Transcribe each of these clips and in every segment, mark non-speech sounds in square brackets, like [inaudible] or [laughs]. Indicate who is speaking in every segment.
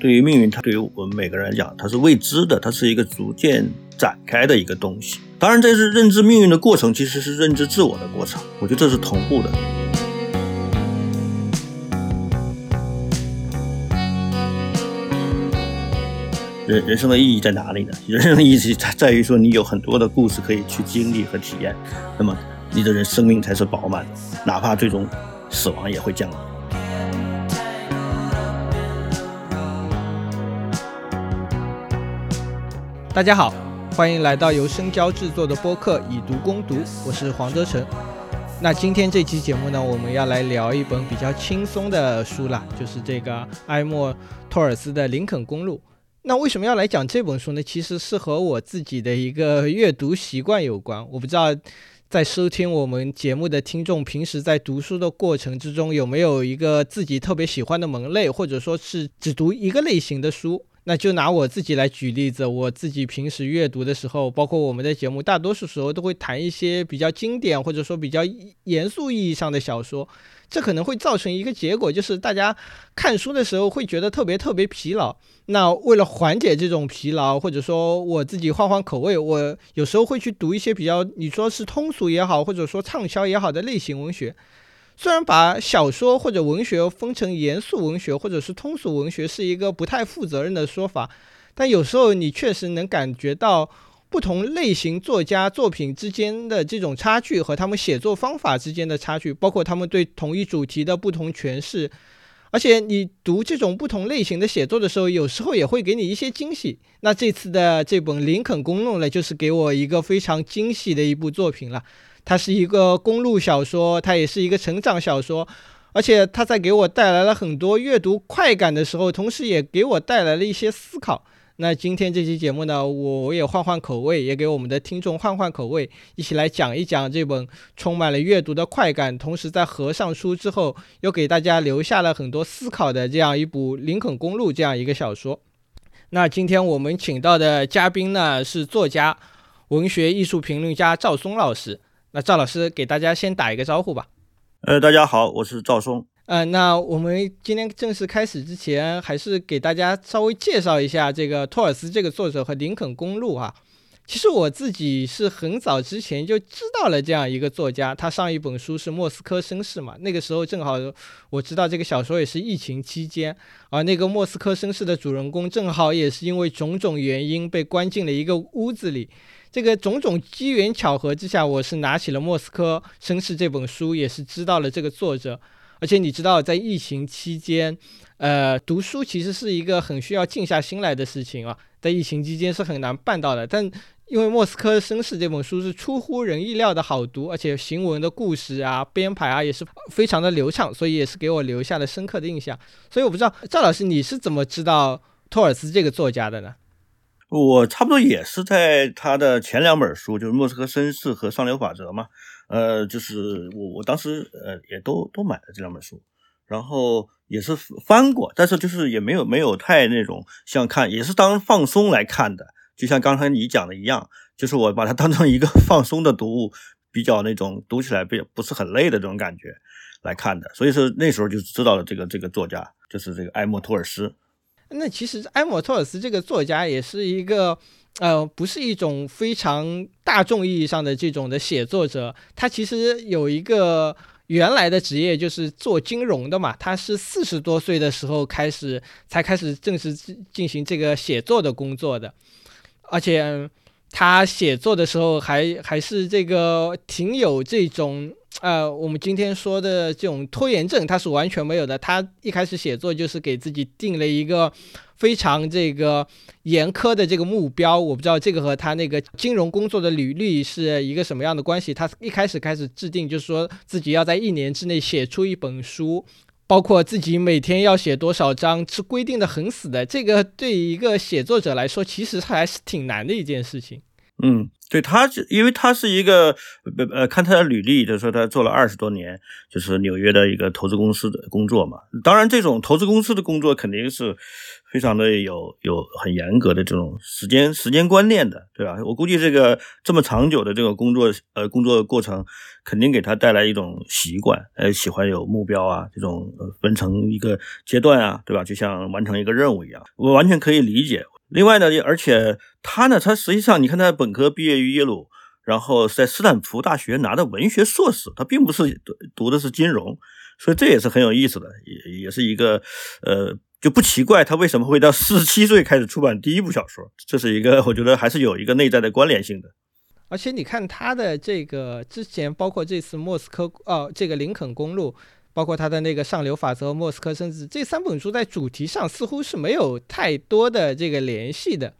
Speaker 1: 对于命运，它对于我们每个人来讲，它是未知的，它是一个逐渐展开的一个东西。当然，这是认知命运的过程，其实是认知自我的过程。我觉得这是同步的。人人生的意义在哪里呢？[laughs] 人生的意义在于说，你有很多的故事可以去经历和体验，那么你的人生命才是饱满的，哪怕最终死亡也会降临。
Speaker 2: 大家好，欢迎来到由深交制作的播客《以读攻读》，我是黄德成。那今天这期节目呢，我们要来聊一本比较轻松的书了，就是这个埃默托尔斯的《林肯公路》。那为什么要来讲这本书呢？其实是和我自己的一个阅读习惯有关。我不知道在收听我们节目的听众，平时在读书的过程之中有没有一个自己特别喜欢的门类，或者说是只读一个类型的书。那就拿我自己来举例子，我自己平时阅读的时候，包括我们的节目，大多数时候都会谈一些比较经典或者说比较严肃意义上的小说，这可能会造成一个结果，就是大家看书的时候会觉得特别特别疲劳。那为了缓解这种疲劳，或者说我自己换换口味，我有时候会去读一些比较你说是通俗也好，或者说畅销也好的类型文学。虽然把小说或者文学分成严肃文学或者是通俗文学是一个不太负责任的说法，但有时候你确实能感觉到不同类型作家作品之间的这种差距和他们写作方法之间的差距，包括他们对同一主题的不同诠释。而且你读这种不同类型的写作的时候，有时候也会给你一些惊喜。那这次的这本《林肯公路》呢，就是给我一个非常惊喜的一部作品了。它是一个公路小说，它也是一个成长小说，而且它在给我带来了很多阅读快感的时候，同时也给我带来了一些思考。那今天这期节目呢，我也换换口味，也给我们的听众换换口味，一起来讲一讲这本充满了阅读的快感，同时在合上书之后又给大家留下了很多思考的这样一部《林肯公路》这样一个小说。那今天我们请到的嘉宾呢，是作家、文学艺术评论家赵松老师。那赵老师给大家先打一个招呼吧。
Speaker 1: 呃，大家好，我是赵松。
Speaker 2: 呃，那我们今天正式开始之前，还是给大家稍微介绍一下这个托尔斯这个作者和《林肯公路》哈。其实我自己是很早之前就知道了这样一个作家，他上一本书是《莫斯科绅士》嘛，那个时候正好我知道这个小说也是疫情期间，而那个莫斯科绅士的主人公正好也是因为种种原因被关进了一个屋子里。这个种种机缘巧合之下，我是拿起了《莫斯科绅士》这本书，也是知道了这个作者。而且你知道，在疫情期间，呃，读书其实是一个很需要静下心来的事情啊，在疫情期间是很难办到的。但因为《莫斯科绅士》这本书是出乎人意料的好读，而且行文的故事啊、编排啊也是非常的流畅，所以也是给我留下了深刻的印象。所以我不知道赵老师你是怎么知道托尔斯这个作家的呢？
Speaker 1: 我差不多也是在他的前两本书，就是《莫斯科绅士》和《上流法则》嘛，呃，就是我我当时呃也都都买了这两本书，然后也是翻过，但是就是也没有没有太那种像看，也是当放松来看的，就像刚才你讲的一样，就是我把它当成一个 [laughs] 放松的读物，比较那种读起来不不是很累的这种感觉来看的，所以说那时候就知道了这个这个作家就是这个埃默托尔斯。
Speaker 2: 那其实埃默托尔斯这个作家也是一个，呃，不是一种非常大众意义上的这种的写作者。他其实有一个原来的职业就是做金融的嘛。他是四十多岁的时候开始才开始正式进行这个写作的工作的，而且他写作的时候还还是这个挺有这种。呃，我们今天说的这种拖延症，他是完全没有的。他一开始写作就是给自己定了一个非常这个严苛的这个目标。我不知道这个和他那个金融工作的履历是一个什么样的关系。他一开始开始制定，就是说自己要在一年之内写出一本书，包括自己每天要写多少章，是规定的很死的。这个对于一个写作者来说，其实还是挺难的一件事情。
Speaker 1: 嗯，对他是，因为他是一个呃，看他的履历，就说他做了二十多年，就是纽约的一个投资公司的工作嘛。当然，这种投资公司的工作肯定是非常的有有很严格的这种时间时间观念的，对吧？我估计这个这么长久的这个工作呃工作过程，肯定给他带来一种习惯，呃，喜欢有目标啊，这种分成一个阶段啊，对吧？就像完成一个任务一样，我完全可以理解。另外呢，而且他呢，他实际上你看，他本科毕业于耶鲁，然后在斯坦福大学拿的文学硕士，他并不是读的是金融，所以这也是很有意思的，也也是一个呃，就不奇怪他为什么会到四十七岁开始出版第一部小说，这是一个我觉得还是有一个内在的关联性的。
Speaker 2: 而且你看他的这个之前，包括这次莫斯科哦，这个林肯公路。包括他的那个上流法则、和莫斯科甚至这三本书在主题上似乎是没有太多的这个联系的。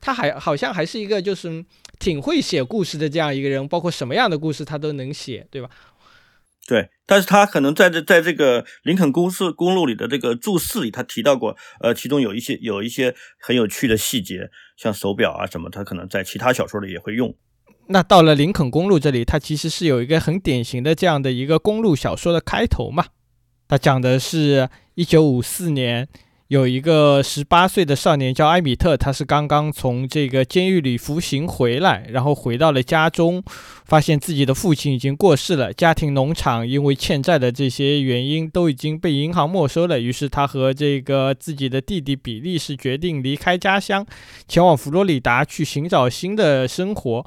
Speaker 2: 他还好像还是一个就是挺会写故事的这样一个人，包括什么样的故事他都能写，对吧？
Speaker 1: 对，但是他可能在这在这个林肯公司公路里的这个注释里，他提到过，呃，其中有一些有一些很有趣的细节，像手表啊什么，他可能在其他小说里也会用。
Speaker 2: 那到了林肯公路这里，它其实是有一个很典型的这样的一个公路小说的开头嘛。它讲的是一九五四年，有一个十八岁的少年叫埃米特，他是刚刚从这个监狱里服刑回来，然后回到了家中，发现自己的父亲已经过世了，家庭农场因为欠债的这些原因都已经被银行没收了。于是他和这个自己的弟弟比利是决定离开家乡，前往佛罗里达去寻找新的生活。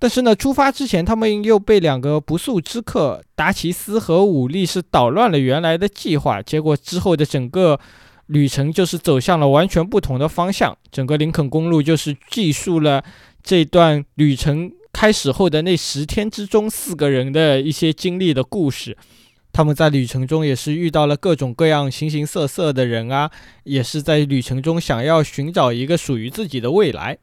Speaker 2: 但是呢，出发之前，他们又被两个不速之客达奇斯和武力是捣乱了原来的计划。结果之后的整个旅程就是走向了完全不同的方向。整个林肯公路就是记述了这段旅程开始后的那十天之中四个人的一些经历的故事。他们在旅程中也是遇到了各种各样形形色色的人啊，也是在旅程中想要寻找一个属于自己的未来。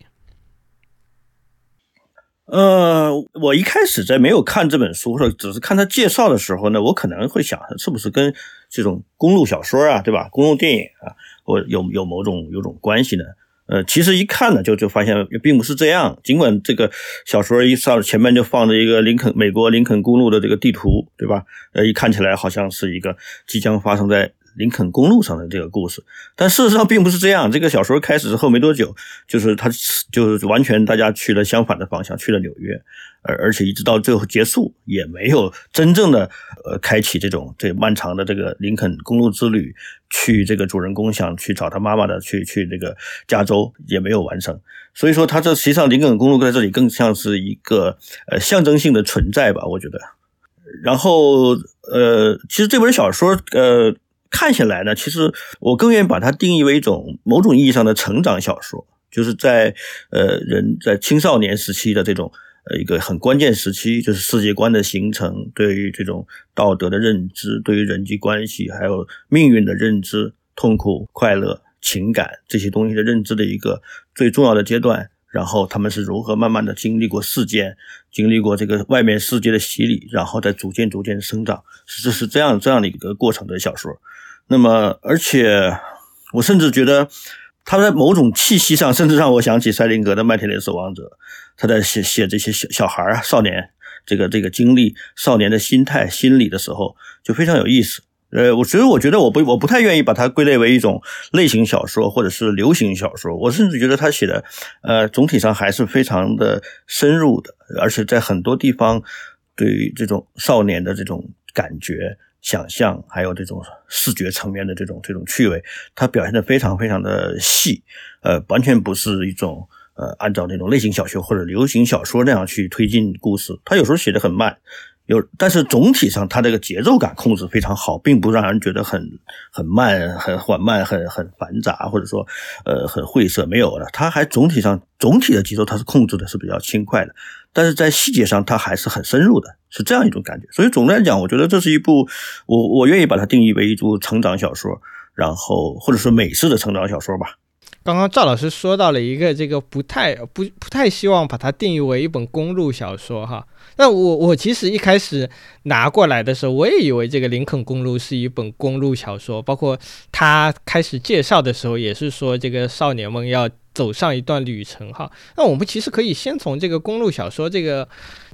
Speaker 1: 呃，我一开始在没有看这本书或者只是看他介绍的时候呢，我可能会想，是不是跟这种公路小说啊，对吧？公路电影啊，或有有某种有种关系呢？呃，其实一看呢，就就发现并不是这样。尽管这个小说一上前面就放着一个林肯美国林肯公路的这个地图，对吧？呃，一看起来好像是一个即将发生在。林肯公路上的这个故事，但事实上并不是这样。这个小说开始之后没多久，就是他就是完全大家去了相反的方向，去了纽约，而而且一直到最后结束，也没有真正的呃开启这种这漫长的这个林肯公路之旅，去这个主人公想去找他妈妈的，去去这个加州也没有完成。所以说，他这实际上林肯公路在这里更像是一个呃象征性的存在吧，我觉得。然后呃，其实这本小说呃。看起来呢，其实我更愿意把它定义为一种某种意义上的成长小说，就是在呃人在青少年时期的这种呃一个很关键时期，就是世界观的形成，对于这种道德的认知，对于人际关系还有命运的认知，痛苦、快乐、情感这些东西的认知的一个最重要的阶段。然后他们是如何慢慢的经历过事件，经历过这个外面世界的洗礼，然后再逐渐逐渐生长，是是这样这样的一个过程的小说。那么，而且我甚至觉得，他在某种气息上，甚至让我想起塞林格的《麦田里的守望者》，他在写写这些小小孩啊、少年这个这个经历、少年的心态、心理的时候，就非常有意思。呃，我所以我觉得我不我不太愿意把它归类为一种类型小说或者是流行小说。我甚至觉得他写的，呃，总体上还是非常的深入的，而且在很多地方对于这种少年的这种感觉。想象还有这种视觉层面的这种这种趣味，它表现的非常非常的细，呃，完全不是一种呃按照那种类型小说或者流行小说那样去推进故事。它有时候写的很慢，有，但是总体上它这个节奏感控制非常好，并不让人觉得很很慢、很缓慢、很很繁杂，或者说呃很晦涩，没有的。它还总体上总体的节奏它是控制的是比较轻快的。但是在细节上，它还是很深入的，是这样一种感觉。所以总的来讲，我觉得这是一部我我愿意把它定义为一部成长小说，然后或者说美式的成长小说吧。
Speaker 2: 刚刚赵老师说到了一个这个不太不不太希望把它定义为一本公路小说哈。那我我其实一开始拿过来的时候，我也以为这个林肯公路是一本公路小说，包括他开始介绍的时候也是说这个少年们要。走上一段旅程哈。那我们其实可以先从这个公路小说这个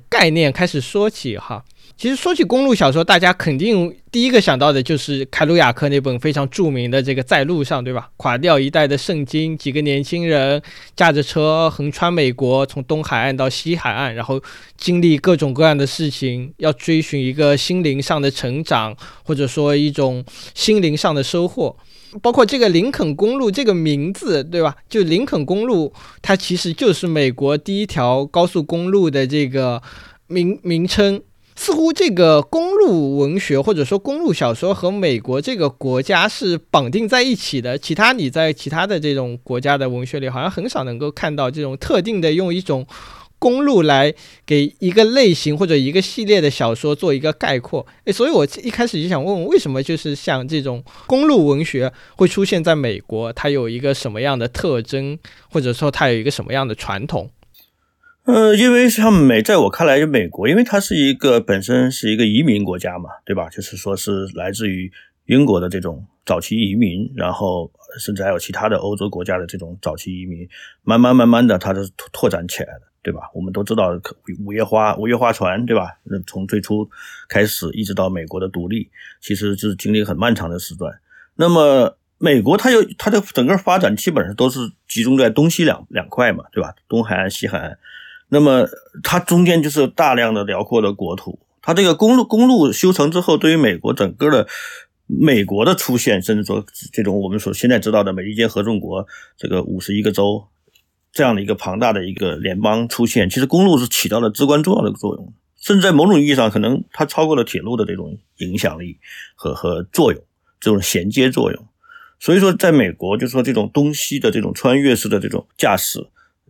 Speaker 2: 概念开始说起哈。其实说起公路小说，大家肯定第一个想到的就是凯鲁亚克那本非常著名的这个《在路上》，对吧？垮掉一代的圣经，几个年轻人驾着车横穿美国，从东海岸到西海岸，然后经历各种各样的事情，要追寻一个心灵上的成长，或者说一种心灵上的收获。包括这个林肯公路这个名字，对吧？就林肯公路，它其实就是美国第一条高速公路的这个名名称。似乎这个公路文学或者说公路小说和美国这个国家是绑定在一起的。其他你在其他的这种国家的文学里，好像很少能够看到这种特定的用一种公路来给一个类型或者一个系列的小说做一个概括。诶，所以我一开始就想问问，为什么就是像这种公路文学会出现在美国？它有一个什么样的特征，或者说它有一个什么样的传统？
Speaker 1: 呃，因为像美，在我看来，就美国，因为它是一个本身是一个移民国家嘛，对吧？就是说是来自于英国的这种早期移民，然后甚至还有其他的欧洲国家的这种早期移民，慢慢慢慢的，它是拓拓展起来的，对吧？我们都知道五月花五月花船，对吧？那从最初开始一直到美国的独立，其实是经历很漫长的时段。那么美国它有它的整个发展基本上都是集中在东西两两块嘛，对吧？东海岸、西海岸。那么它中间就是大量的辽阔的国土，它这个公路公路修成之后，对于美国整个的美国的出现，甚至说这种我们所现在知道的美利坚合众国这个五十一个州这样的一个庞大的一个联邦出现，其实公路是起到了至关重要的作用，甚至在某种意义上，可能它超过了铁路的这种影响力和和作用，这种衔接作用。所以说，在美国，就说这种东西的这种穿越式的这种驾驶。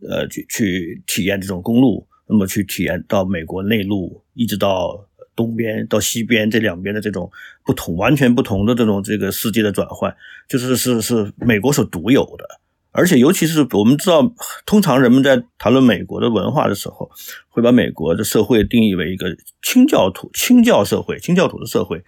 Speaker 1: 呃，去去体验这种公路，那么去体验到美国内陆，一直到东边到西边这两边的这种不同、完全不同的这种这个世界的转换，就是是是美国所独有的。而且，尤其是我们知道，通常人们在谈论美国的文化的时候，会把美国的社会定义为一个清教徒、清教社会、清教徒的社会。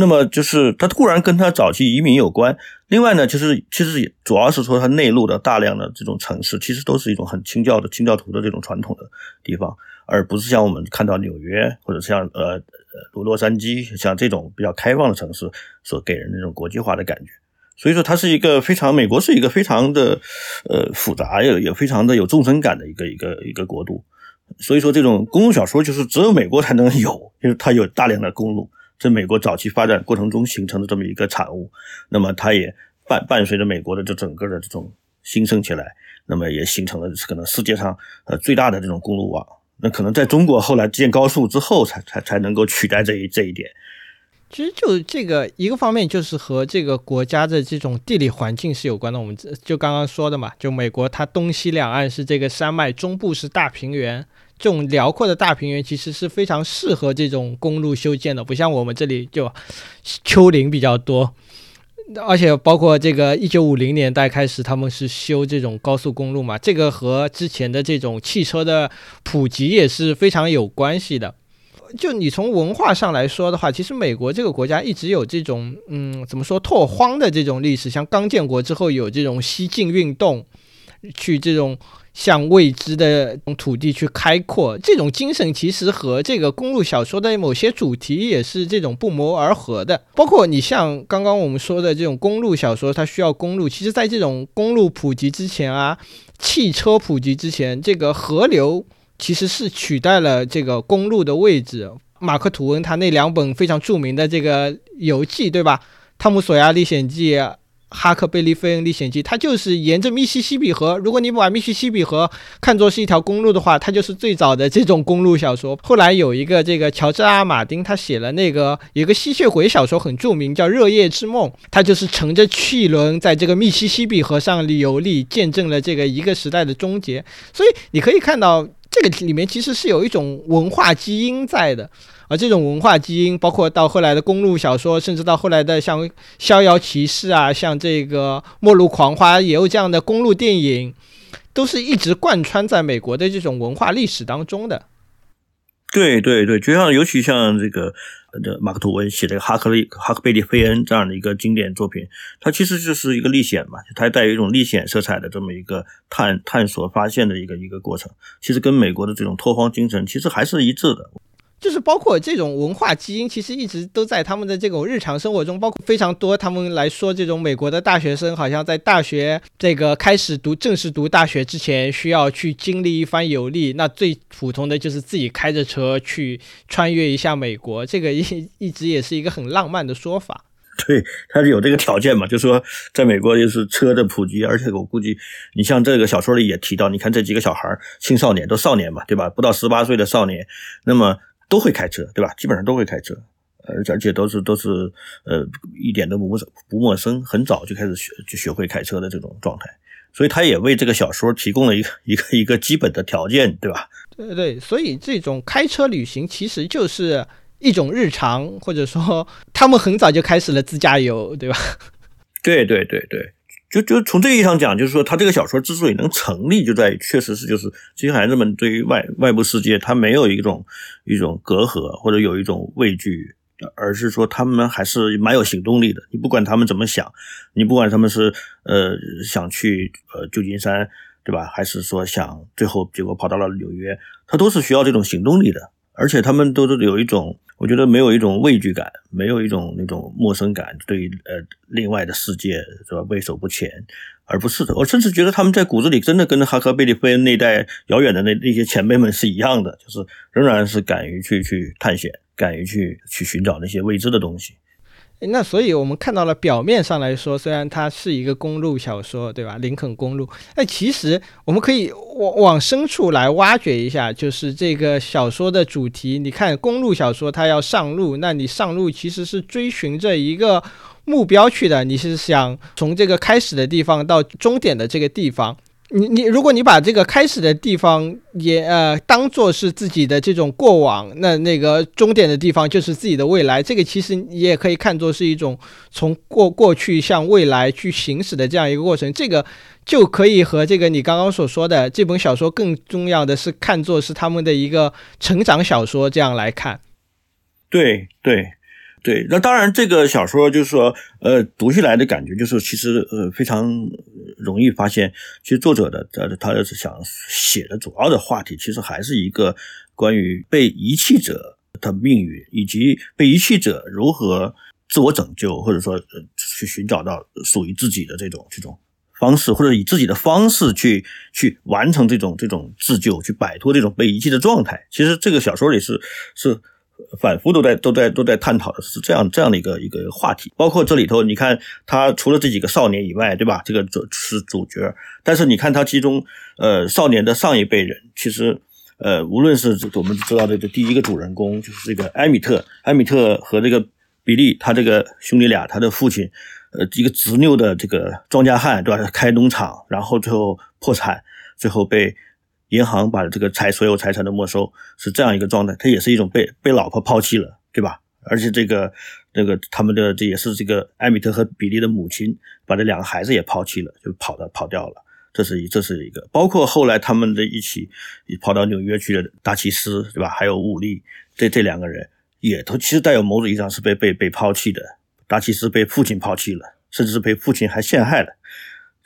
Speaker 1: 那么就是它固然跟它早期移民有关，另外呢，就是其实主要是说它内陆的大量的这种城市，其实都是一种很清教的清教徒的这种传统的地方，而不是像我们看到纽约或者像呃呃洛洛杉矶像这种比较开放的城市所给人那种国际化的感觉。所以说，它是一个非常美国是一个非常的呃复杂也也非常的有纵深感的一个一个一个国度。所以说，这种公路小说就是只有美国才能有，就是它有大量的公路。这美国早期发展过程中形成的这么一个产物，那么它也伴伴随着美国的这整个的这种兴盛起来，那么也形成了可能世界上呃最大的这种公路网。那可能在中国后来建高速之后，才才才能够取代这一这一点。
Speaker 2: 其实就这个一个方面，就是和这个国家的这种地理环境是有关的。我们就刚刚说的嘛，就美国它东西两岸是这个山脉，中部是大平原。这种辽阔的大平原其实是非常适合这种公路修建的，不像我们这里就丘陵比较多，而且包括这个一九五零年代开始，他们是修这种高速公路嘛，这个和之前的这种汽车的普及也是非常有关系的。就你从文化上来说的话，其实美国这个国家一直有这种嗯，怎么说拓荒的这种历史，像刚建国之后有这种西进运动，去这种。向未知的土地去开阔，这种精神其实和这个公路小说的某些主题也是这种不谋而合的。包括你像刚刚我们说的这种公路小说，它需要公路。其实，在这种公路普及之前啊，汽车普及之前，这个河流其实是取代了这个公路的位置。马克吐温他那两本非常著名的这个游记，对吧？《汤姆索亚历险记》。《哈克贝利费恩历险记》，它就是沿着密西西比河。如果你把密西西比河看作是一条公路的话，它就是最早的这种公路小说。后来有一个这个乔治阿马丁，他写了那个有个吸血鬼小说很著名，叫《热夜之梦》。他就是乘着汽轮在这个密西西比河上游历，见证了这个一个时代的终结。所以你可以看到，这个里面其实是有一种文化基因在的。而这种文化基因，包括到后来的公路小说，甚至到后来的像《逍遥骑士》啊，像这个《末路狂花》，也有这样的公路电影，都是一直贯穿在美国的这种文化历史当中的。
Speaker 1: 对对对，就像尤其像这个这马克吐温写的《哈克利哈克贝利费恩》这样的一个经典作品，它其实就是一个历险嘛，它带有一种历险色彩的这么一个探探索发现的一个一个过程，其实跟美国的这种拓荒精神其实还是一致的。
Speaker 2: 就是包括这种文化基因，其实一直都在他们的这种日常生活中，包括非常多。他们来说，这种美国的大学生好像在大学这个开始读正式读大学之前，需要去经历一番游历。那最普通的就是自己开着车去穿越一下美国，这个一一直也是一个很浪漫的说法。[laughs]
Speaker 1: 对，他是有这个条件嘛，就说在美国就是车的普及，而且我估计，你像这个小说里也提到，你看这几个小孩青少年都少年嘛，对吧？不到十八岁的少年，那么。都会开车，对吧？基本上都会开车，而且而且都是都是呃一点都不不陌生，很早就开始学就学会开车的这种状态，所以他也为这个小说提供了一个 [laughs] 一个一个基本的条件，对吧？
Speaker 2: 对对，所以这种开车旅行其实就是一种日常，或者说他们很早就开始了自驾游，对吧？
Speaker 1: 对对对对。就就从这个意义上讲，就是说，他这个小说之所以能成立，就在于确实是就是这些孩子们对于外外部世界，他没有一种一种隔阂或者有一种畏惧，而是说他们还是蛮有行动力的。你不管他们怎么想，你不管他们是呃想去呃旧金山，对吧？还是说想最后结果跑到了纽约，他都是需要这种行动力的，而且他们都是有一种。我觉得没有一种畏惧感，没有一种那种陌生感，对呃另外的世界是吧畏手不前，而不是的。我甚至觉得他们在骨子里真的跟哈克贝利菲恩那代遥远的那那些前辈们是一样的，就是仍然是敢于去去探险，敢于去去寻找那些未知的东西。
Speaker 2: 那所以，我们看到了表面上来说，虽然它是一个公路小说，对吧？林肯公路，那其实我们可以往往深处来挖掘一下，就是这个小说的主题。你看，公路小说它要上路，那你上路其实是追寻着一个目标去的，你是想从这个开始的地方到终点的这个地方。你你，如果你把这个开始的地方也呃当做是自己的这种过往，那那个终点的地方就是自己的未来。这个其实你也可以看作是一种从过过去向未来去行驶的这样一个过程。这个就可以和这个你刚刚所说的这本小说更重要的是看作是他们的一个成长小说这样来看。
Speaker 1: 对对。对，那当然，这个小说就是说，呃，读起来的感觉就是，其实呃非常容易发现，其实作者的呃他是想写的主要的话题，其实还是一个关于被遗弃者的命运，以及被遗弃者如何自我拯救，或者说去寻找到属于自己的这种这种方式，或者以自己的方式去去完成这种这种自救，去摆脱这种被遗弃的状态。其实这个小说里是是。反复都在都在都在探讨的是这样这样的一个一个话题，包括这里头，你看他除了这几个少年以外，对吧？这个主是主角，但是你看他其中，呃，少年的上一辈人，其实，呃，无论是我们知道的这第一个主人公，就是这个埃米特，埃米特和这个比利，他这个兄弟俩，他的父亲，呃，一个执拗的这个庄稼汉，对吧？开农场，然后最后破产，最后被。银行把这个财所有财产都没收，是这样一个状态。他也是一种被被老婆抛弃了，对吧？而且这个这个他们的这也是这个艾米特和比利的母亲把这两个孩子也抛弃了，就跑到跑掉了。这是一这是一个，包括后来他们的一起跑到纽约去的达奇斯，对吧？还有武力，这这两个人也都其实带有某种意义上是被被被抛弃的。达奇斯被父亲抛弃了，甚至是被父亲还陷害了。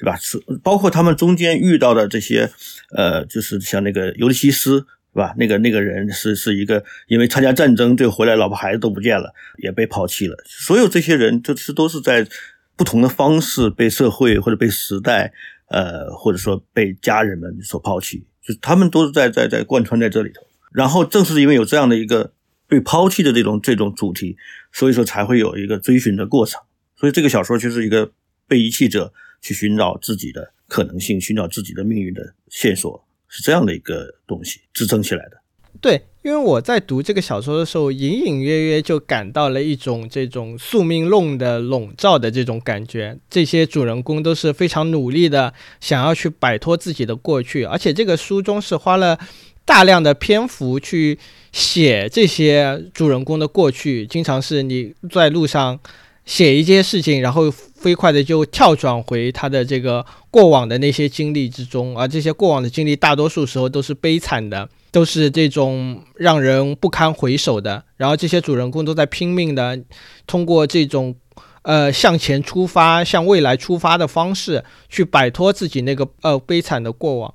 Speaker 1: 对吧？是包括他们中间遇到的这些，呃，就是像那个尤利西斯，是吧？那个那个人是是一个因为参加战争，最后回来老婆孩子都不见了，也被抛弃了。所有这些人，这是都是在不同的方式被社会或者被时代，呃，或者说被家人们所抛弃，就他们都是在在在贯穿在这里头。然后正是因为有这样的一个被抛弃的这种这种主题，所以说才会有一个追寻的过程。所以这个小说就是一个被遗弃者。去寻找自己的可能性，寻找自己的命运的线索，是这样的一个东西支撑起来的。
Speaker 2: 对，因为我在读这个小说的时候，隐隐约约就感到了一种这种宿命论的笼罩的这种感觉。这些主人公都是非常努力的，想要去摆脱自己的过去，而且这个书中是花了大量的篇幅去写这些主人公的过去，经常是你在路上。写一些事情，然后飞快的就跳转回他的这个过往的那些经历之中，而这些过往的经历大多数时候都是悲惨的。都是这种让人不堪回首的。然后这些主人公都在拼命的通过这种呃向前出发、向未来出发的方式去摆脱自己那个呃悲惨的过往。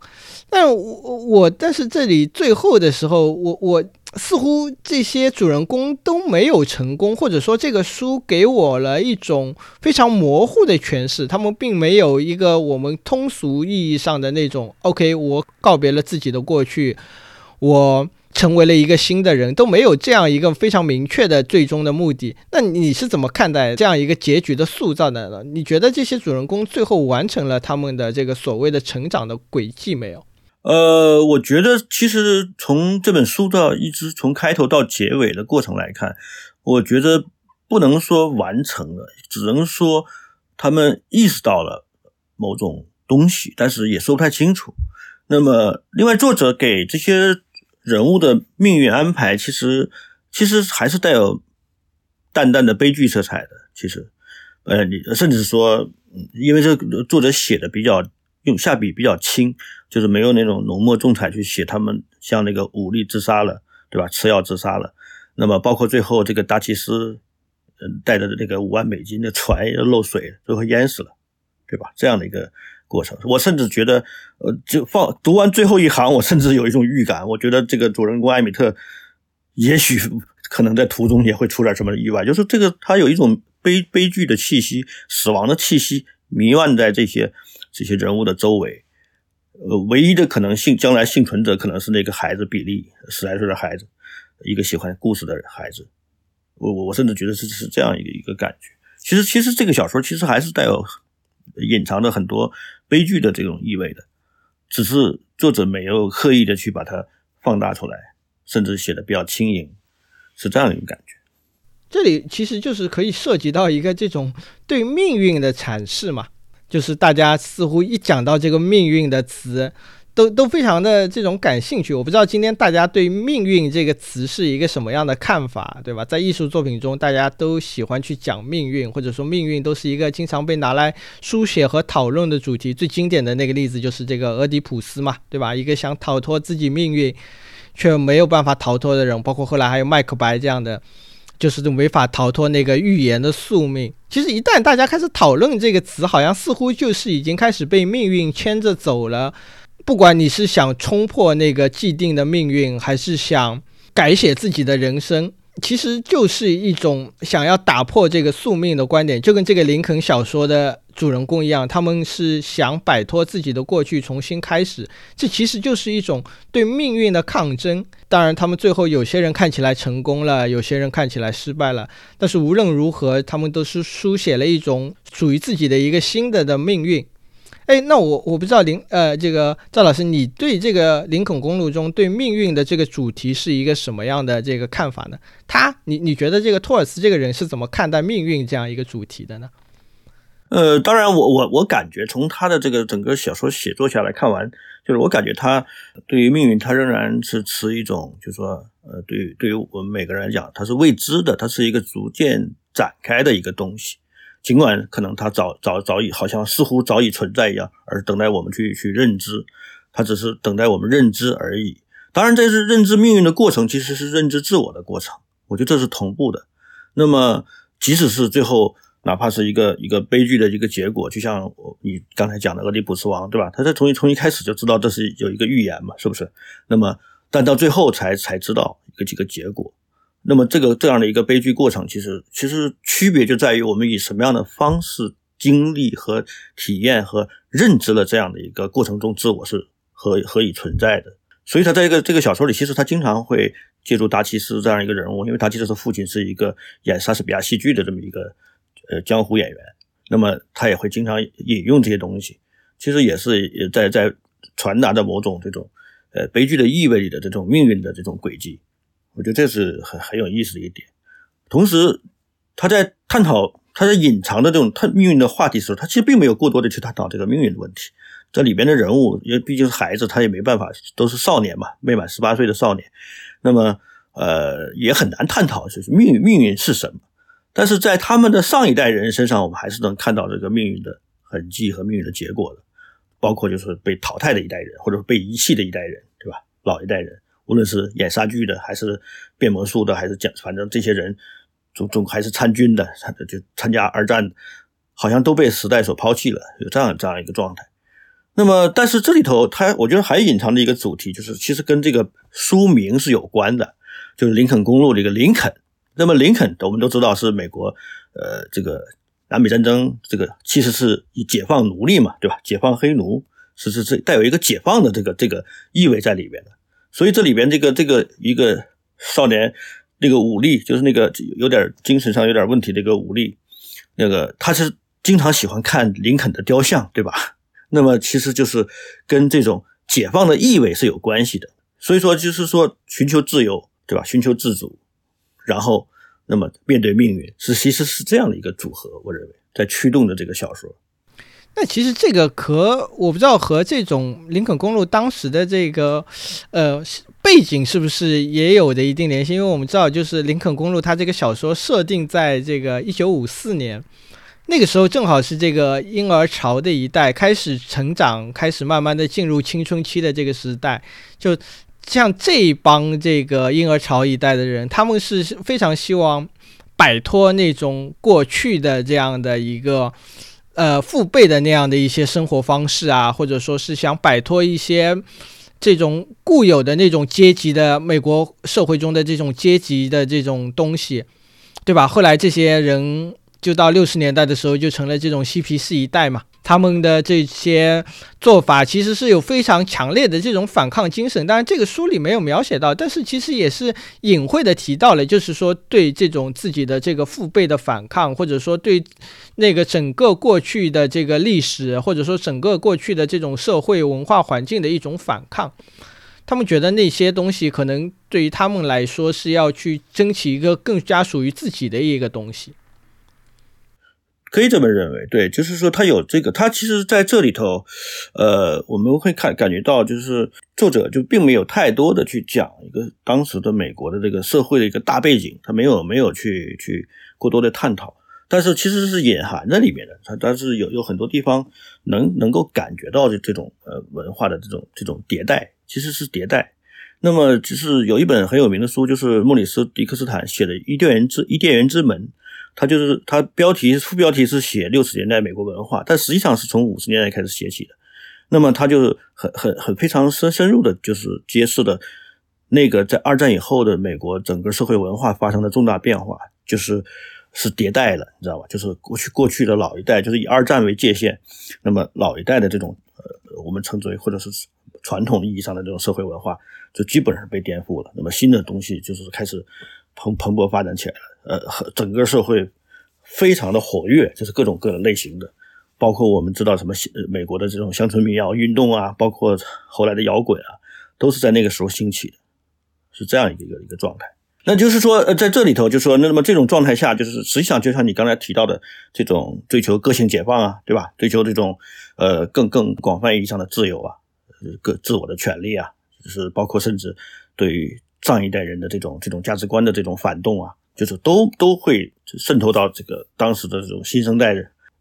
Speaker 2: 但我我但是这里最后的时候，我我。似乎这些主人公都没有成功，或者说这个书给我了一种非常模糊的诠释。他们并没有一个我们通俗意义上的那种 “OK”，我告别了自己的过去，我成为了一个新的人，都没有这样一个非常明确的最终的目的。那你是怎么看待这样一个结局的塑造的呢？你觉得这些主人公最后完成了他们的这个所谓的成长的轨迹没有？
Speaker 1: 呃，我觉得其实从这本书到一直从开头到结尾的过程来看，我觉得不能说完成了，只能说他们意识到了某种东西，但是也说不太清楚。那么，另外作者给这些人物的命运安排，其实其实还是带有淡淡的悲剧色彩的。其实，呃，你甚至说，因为这作者写的比较。用下笔比较轻，就是没有那种浓墨重彩去写他们像那个武力自杀了，对吧？吃药自杀了。那么包括最后这个达奇斯，嗯，带着那个五万美金的船漏水，最后淹死了，对吧？这样的一个过程，我甚至觉得，呃，就放读完最后一行，我甚至有一种预感，我觉得这个主人公艾米特，也许可能在途中也会出点什么意外，就是这个他有一种悲悲剧的气息，死亡的气息弥漫在这些。这些人物的周围，呃，唯一的可能性将来幸存者可能是那个孩子比利，十来岁的孩子，一个喜欢故事的孩子。我我我甚至觉得是是这样一个一个感觉。其实其实这个小说其实还是带有隐藏着很多悲剧的这种意味的，只是作者没有刻意的去把它放大出来，甚至写的比较轻盈，是这样一种感觉。
Speaker 2: 这里其实就是可以涉及到一个这种对命运的阐释嘛。就是大家似乎一讲到这个命运的词，都都非常的这种感兴趣。我不知道今天大家对命运这个词是一个什么样的看法，对吧？在艺术作品中，大家都喜欢去讲命运，或者说命运都是一个经常被拿来书写和讨论的主题。最经典的那个例子就是这个俄狄浦斯嘛，对吧？一个想逃脱自己命运却没有办法逃脱的人，包括后来还有麦克白这样的。就是这没法逃脱那个预言的宿命。其实一旦大家开始讨论这个词，好像似乎就是已经开始被命运牵着走了。不管你是想冲破那个既定的命运，还是想改写自己的人生。其实就是一种想要打破这个宿命的观点，就跟这个林肯小说的主人公一样，他们是想摆脱自己的过去，重新开始。这其实就是一种对命运的抗争。当然，他们最后有些人看起来成功了，有些人看起来失败了。但是无论如何，他们都是书写了一种属于自己的一个新的的命运。哎，那我我不知道林呃，这个赵老师，你对这个林肯公路中对命运的这个主题是一个什么样的这个看法呢？他，你你觉得这个托尔斯这个人是怎么看待命运这样一个主题的呢？
Speaker 1: 呃，当然，我我我感觉从他的这个整个小说写作下来看完，就是我感觉他对于命运，他仍然是持一种，就是说，呃，对于对于我们每个人来讲，它是未知的，它是一个逐渐展开的一个东西。尽管可能它早早早已好像似乎早已存在一样，而等待我们去去认知，它只是等待我们认知而已。当然，这是认知命运的过程，其实是认知自我的过程。我觉得这是同步的。那么，即使是最后哪怕是一个一个悲剧的一个结果，就像你刚才讲的俄狄浦斯王，对吧？他在从从一开始就知道这是有一个预言嘛，是不是？那么，但到最后才才知道一个几个结果。那么这个这样的一个悲剧过程，其实其实区别就在于我们以什么样的方式经历和体验和认知了这样的一个过程中，自我是何何以存在的。所以他在一个这个小说里，其实他经常会借助达奇斯这样一个人物，因为达奇斯的父亲是一个演莎士比亚戏剧的这么一个呃江湖演员，那么他也会经常引用这些东西，其实也是在在传达着某种这种呃悲剧的意味里的这种命运的这种轨迹。我觉得这是很很有意思的一点，同时他在探讨他在隐藏的这种他命运的话题时候，他其实并没有过多的去探讨这个命运的问题。这里边的人物，因为毕竟是孩子，他也没办法，都是少年嘛，未满十八岁的少年，那么呃也很难探讨就是命运命运是什么。但是在他们的上一代人身上，我们还是能看到这个命运的痕迹和命运的结果的，包括就是被淘汰的一代人，或者被遗弃的一代人，对吧？老一代人。无论是演杀剧的，还是变魔术的，还是讲，反正这些人，总总还是参军的，参就参加二战，好像都被时代所抛弃了，有这样这样一个状态。那么，但是这里头，它我觉得还隐藏着一个主题，就是其实跟这个书名是有关的，就是林肯公路的一个林肯。那么林肯，我们都知道是美国，呃，这个南北战争，这个其实是以解放奴隶嘛，对吧？解放黑奴，是是是带有一个解放的这个这个意味在里边的。所以这里边这个这个一个少年，那个武力，就是那个有点精神上有点问题的一个武力，那个他是经常喜欢看林肯的雕像，对吧？那么其实就是跟这种解放的意味是有关系的，所以说就是说寻求自由，对吧？寻求自主，然后那么面对命运，是其实是这样的一个组合，我认为在驱动着这个小说。
Speaker 2: 那其实这个和我不知道和这种林肯公路当时的这个呃背景是不是也有的一定联系？因为我们知道，就是林肯公路它这个小说设定在这个一九五四年。那个时候正好是这个婴儿潮的一代开始成长，开始慢慢的进入青春期的这个时代。就像这帮这个婴儿潮一代的人，他们是非常希望摆脱那种过去的这样的一个呃父辈的那样的一些生活方式啊，或者说是想摆脱一些这种固有的那种阶级的美国社会中的这种阶级的这种东西，对吧？后来这些人。就到六十年代的时候，就成了这种嬉皮士一代嘛。他们的这些做法其实是有非常强烈的这种反抗精神。当然，这个书里没有描写到，但是其实也是隐晦的提到了，就是说对这种自己的这个父辈的反抗，或者说对那个整个过去的这个历史，或者说整个过去的这种社会文化环境的一种反抗。他们觉得那些东西可能对于他们来说是要去争取一个更加属于自己的一个东西。
Speaker 1: 可以这么认为，对，就是说他有这个，他其实在这里头，呃，我们会看感觉到，就是作者就并没有太多的去讲一个当时的美国的这个社会的一个大背景，他没有没有去去过多的探讨，但是其实是隐含在里面的，他但是有有很多地方能能够感觉到这这种呃文化的这种这种迭代，其实是迭代。那么就是有一本很有名的书，就是莫里斯·迪克斯坦写的《伊甸园之伊甸园之门》。他就是他标题副标题是写六十年代美国文化，但实际上是从五十年代开始写起的。那么他就是很很很非常深深入的，就是揭示的那个在二战以后的美国整个社会文化发生的重大变化，就是是迭代了，你知道吧？就是过去过去的老一代，就是以二战为界限，那么老一代的这种呃我们称之为或者是传统意义上的这种社会文化，就基本上被颠覆了。那么新的东西就是开始蓬蓬勃发展起来了。呃，整个社会非常的活跃，就是各种各种类型的，包括我们知道什么美国的这种乡村民谣运动啊，包括后来的摇滚啊，都是在那个时候兴起的，是这样一个一个一个状态。那就是说，呃，在这里头，就说那么这种状态下，就是实际上就像你刚才提到的这种追求个性解放啊，对吧？追求这种呃更更广泛意义上的自由啊，个自我的权利啊，就是包括甚至对于上一代人的这种这种价值观的这种反动啊。就是都都会渗透到这个当时的这种新生代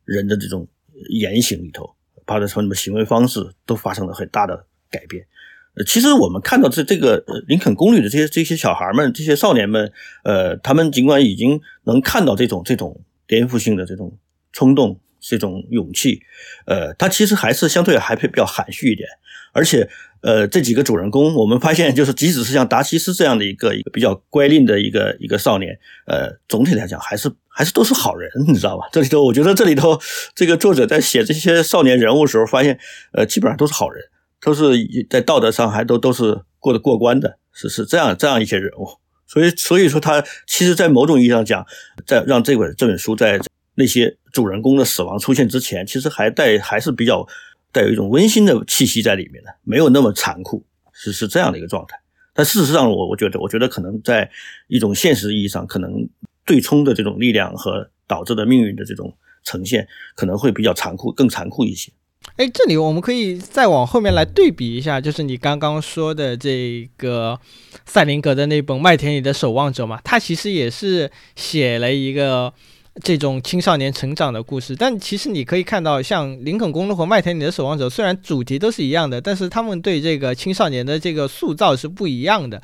Speaker 1: 人的这种言行里头，包括什么行为方式都发生了很大的改变。呃，其实我们看到这这个林肯公寓的这些这些小孩们、这些少年们，呃，他们尽管已经能看到这种这种颠覆性的这种冲动、这种勇气，呃，他其实还是相对还会比较含蓄一点，而且。呃，这几个主人公，我们发现就是，即使是像达西斯这样的一个一个比较乖戾的一个一个少年，呃，总体来讲还是还是都是好人，你知道吧？这里头，我觉得这里头这个作者在写这些少年人物时候，发现呃，基本上都是好人，都是在道德上还都都是过得过关的，是是这样这样一些人物。所以所以说，他其实，在某种意义上讲，在让这本这本书在那些主人公的死亡出现之前，其实还带还是比较。带有一种温馨的气息在里面的，没有那么残酷，是是这样的一个状态。但事实上，我我觉得，我觉得可能在一种现实意义上，可能对冲的这种力量和导致的命运的这种呈现，可能会比较残酷，更残酷一些。
Speaker 2: 哎，这里我们可以再往后面来对比一下，就是你刚刚说的这个赛林格的那本《麦田里的守望者》嘛，他其实也是写了一个。这种青少年成长的故事。但其实你可以看到，像《林肯公路》和《麦田里的守望者》，虽然主题都是一样的，但是他们对这个青少年的这个塑造是不一样的。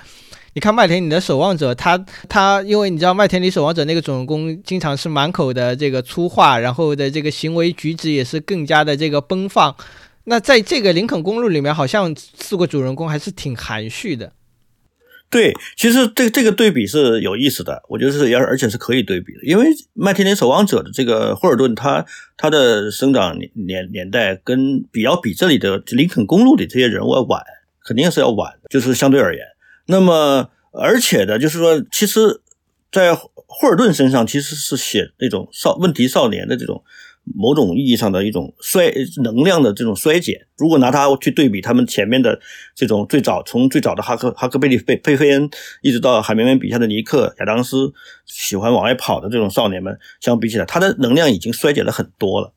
Speaker 2: 你看《麦田里的守望者》，他他，因为你知道《麦田里守望者》那个主人公经常是满口的这个粗话，然后的这个行为举止也是更加的这个奔放。那在这个《林肯公路》里面，好像四个主人公还是挺含蓄的。
Speaker 1: 对，其实这个这个对比是有意思的，我觉得是也而且是可以对比的，因为《麦田里守望者》的这个霍尔顿，他他的生长年年年代跟比要比这里的林肯公路里这些人物要晚，肯定是要晚，就是相对而言。那么而且呢，就是说，其实，在霍尔顿身上其实是写那种少问题少年的这种。某种意义上的一种衰能量的这种衰减，如果拿它去对比他们前面的这种最早从最早的哈克哈克贝利贝贝菲恩，一直到海绵绵笔下的尼克亚当斯，喜欢往外跑的这种少年们相比起来，他的能量已经衰减了很多了。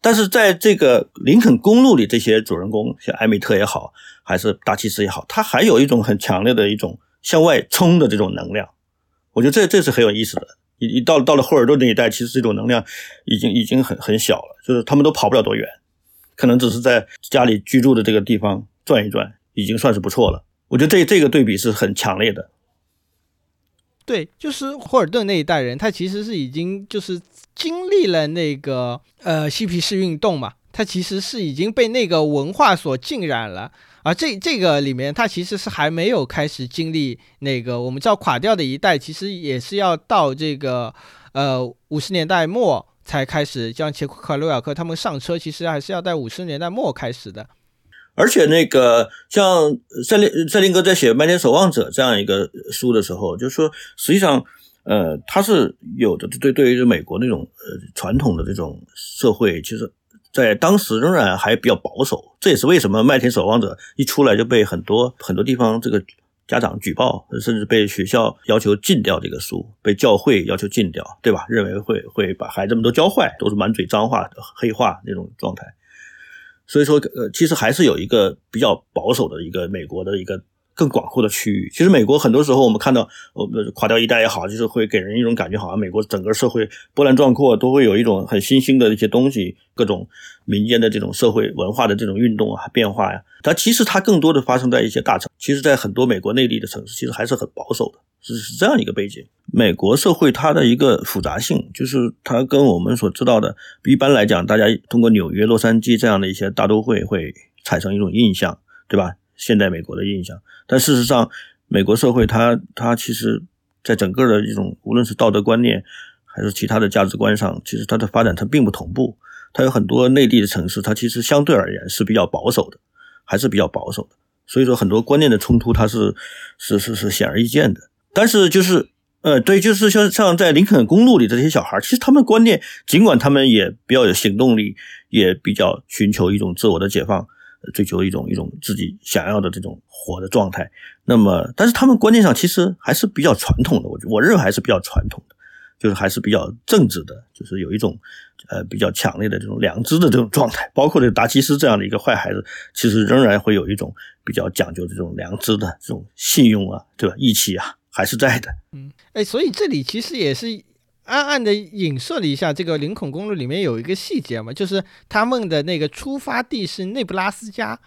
Speaker 1: 但是在这个林肯公路里，这些主人公像艾米特也好，还是达奇斯也好，他还有一种很强烈的一种向外冲的这种能量。我觉得这这是很有意思的。一一到到了霍尔顿那一代，其实这种能量已经已经很很小了，就是他们都跑不了多远，可能只是在家里居住的这个地方转一转，已经算是不错了。我觉得这这个对比是很强烈的。
Speaker 2: 对，就是霍尔顿那一代人，他其实是已经就是经历了那个呃嬉皮士运动嘛，他其实是已经被那个文化所浸染了。而这这个里面，他其实是还没有开始经历那个我们叫垮掉的一代，其实也是要到这个呃五十年代末才开始，像切克罗亚克他们上车，其实还是要在五十年代末开始的。
Speaker 1: 而且那个像赛林赛林格在写《麦田守望者》这样一个书的时候，就是说实际上呃他是有的对对于美国那种呃传统的这种社会，其实。在当时仍然还比较保守，这也是为什么《麦田守望者》一出来就被很多很多地方这个家长举报，甚至被学校要求禁掉这个书，被教会要求禁掉，对吧？认为会会把孩子们都教坏，都是满嘴脏话、黑话那种状态。所以说，呃，其实还是有一个比较保守的一个美国的一个。更广阔的区域，其实美国很多时候我们看到，我们垮掉一代也好，就是会给人一种感觉，好像美国整个社会波澜壮阔，都会有一种很新兴的一些东西，各种民间的这种社会文化的这种运动啊、变化呀。它其实它更多的发生在一些大城，其实在很多美国内地的城市，其实还是很保守的，是是这样一个背景。美国社会它的一个复杂性，就是它跟我们所知道的，一般来讲，大家通过纽约、洛杉矶这样的一些大都会会产生一种印象，对吧？现代美国的印象，但事实上，美国社会它它其实，在整个的一种无论是道德观念还是其他的价值观上，其实它的发展它并不同步。它有很多内地的城市，它其实相对而言是比较保守的，还是比较保守的。所以说，很多观念的冲突，它是是是是显而易见的。但是就是呃，对，就是像像在林肯公路里的这些小孩，其实他们观念，尽管他们也比较有行动力，也比较寻求一种自我的解放。追求一种一种自己想要的这种活的状态，那么，但是他们观念上其实还是比较传统的，我我认为还是比较传统的，就是还是比较正直的，就是有一种呃比较强烈的这种良知的这种状态。包括这个达奇斯这样的一个坏孩子，其实仍然会有一种比较讲究这种良知的这种信用啊，对吧？义气啊，还是在的。
Speaker 2: 嗯，哎，所以这里其实也是。暗暗的影射了一下这个林肯公路里面有一个细节嘛，就是他们的那个出发地是内布拉斯加，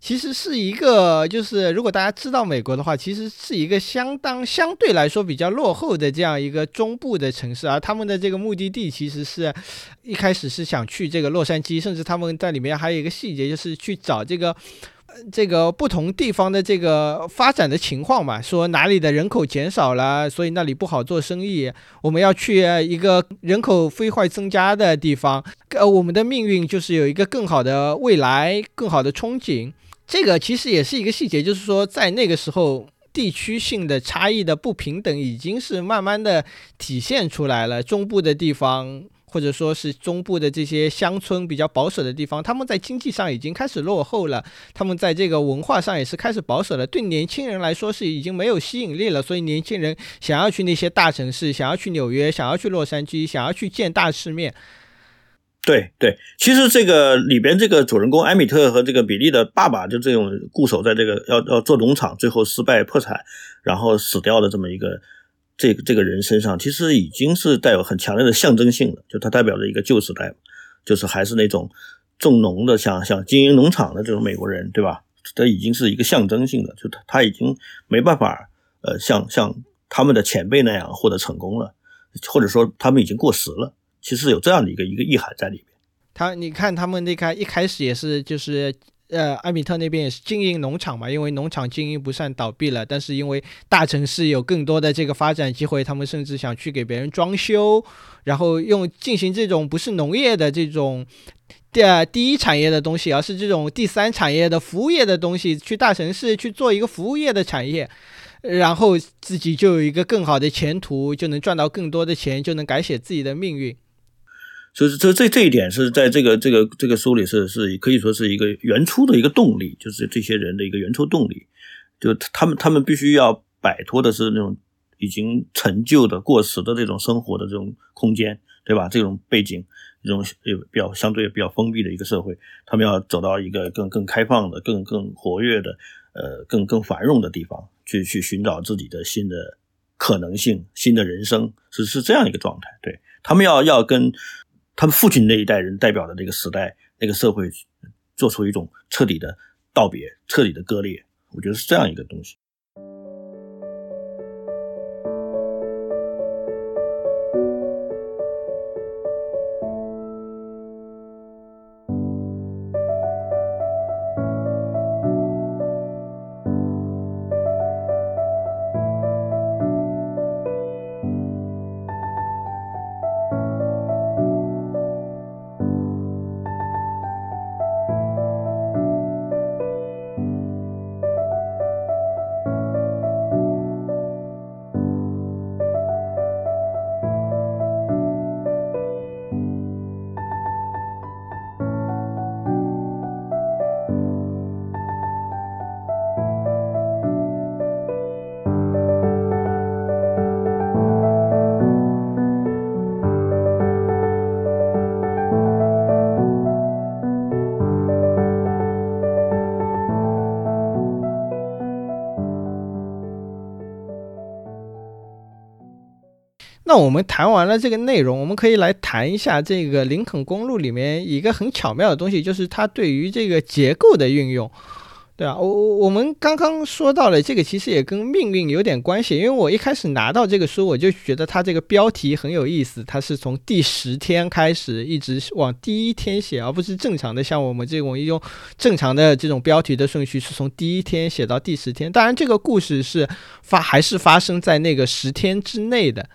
Speaker 2: 其实是一个就是如果大家知道美国的话，其实是一个相当相对来说比较落后的这样一个中部的城市，而他们的这个目的地其实是一开始是想去这个洛杉矶，甚至他们在里面还有一个细节就是去找这个。这个不同地方的这个发展的情况嘛，说哪里的人口减少了，所以那里不好做生意。我们要去一个人口飞快增加的地方，呃，我们的命运就是有一个更好的未来，更好的憧憬。这个其实也是一个细节，就是说在那个时候，地区性的差异的不平等已经是慢慢的体现出来了。中部的地方。或者说是中部的这些乡村比较保守的地方，他们在经济上已经开始落后了，他们在这个文化上也是开始保守了，对年轻人来说是已经没有吸引力了。所以年轻人想要去那些大城市，想要去纽约，想要去洛杉矶，想要去见大世面。
Speaker 1: 对对，其实这个里边这个主人公埃米特和这个比利的爸爸，就这种固守在这个要要做农场，最后失败破产，然后死掉的这么一个。这个这个人身上，其实已经是带有很强烈的象征性了，就它代表着一个旧时代，就是还是那种种农的，像像经营农场的这种美国人，对吧？这已经是一个象征性的，就他他已经没办法，呃，像像他们的前辈那样获得成功了，或者说他们已经过时了。其实有这样的一个一个意涵在里面。
Speaker 2: 他你看他们那开一开始也是就是呃艾米特那边也是经营农场嘛，因为农场经营不善倒闭了，但是因为大城市有更多的这个发展机会，他们甚至想去给别人装修，然后用进行这种不是农业的这种。第二第一产业的东西，而是这种第三产业的服务业的东西，去大城市去做一个服务业的产业，然后自己就有一个更好的前途，就能赚到更多的钱，就能改写自己的命运。
Speaker 1: 所以这这这一点是在这个这个这个书里是是可以说是一个原初的一个动力，就是这些人的一个原初动力，就他们他们必须要摆脱的是那种已经陈旧的过时的这种生活的这种空间，对吧？这种背景。这种有比较相对比较封闭的一个社会，他们要走到一个更更开放的、更更活跃的、呃更更繁荣的地方去去寻找自己的新的可能性、新的人生，是是这样一个状态。对他们要要跟他们父亲那一代人代表的那个时代、那个社会做出一种彻底的道别、彻底的割裂，我觉得是这样一个东西。
Speaker 2: 那我们谈完了这个内容，我们可以来谈一下这个林肯公路里面一个很巧妙的东西，就是它对于这个结构的运用，对啊，我我我们刚刚说到了这个，其实也跟命运有点关系。因为我一开始拿到这个书，我就觉得它这个标题很有意思，它是从第十天开始一直往第一天写，而不是正常的像我们这种一种正常的这种标题的顺序是从第一天写到第十天。当然，这个故事是发还是发生在那个十天之内的。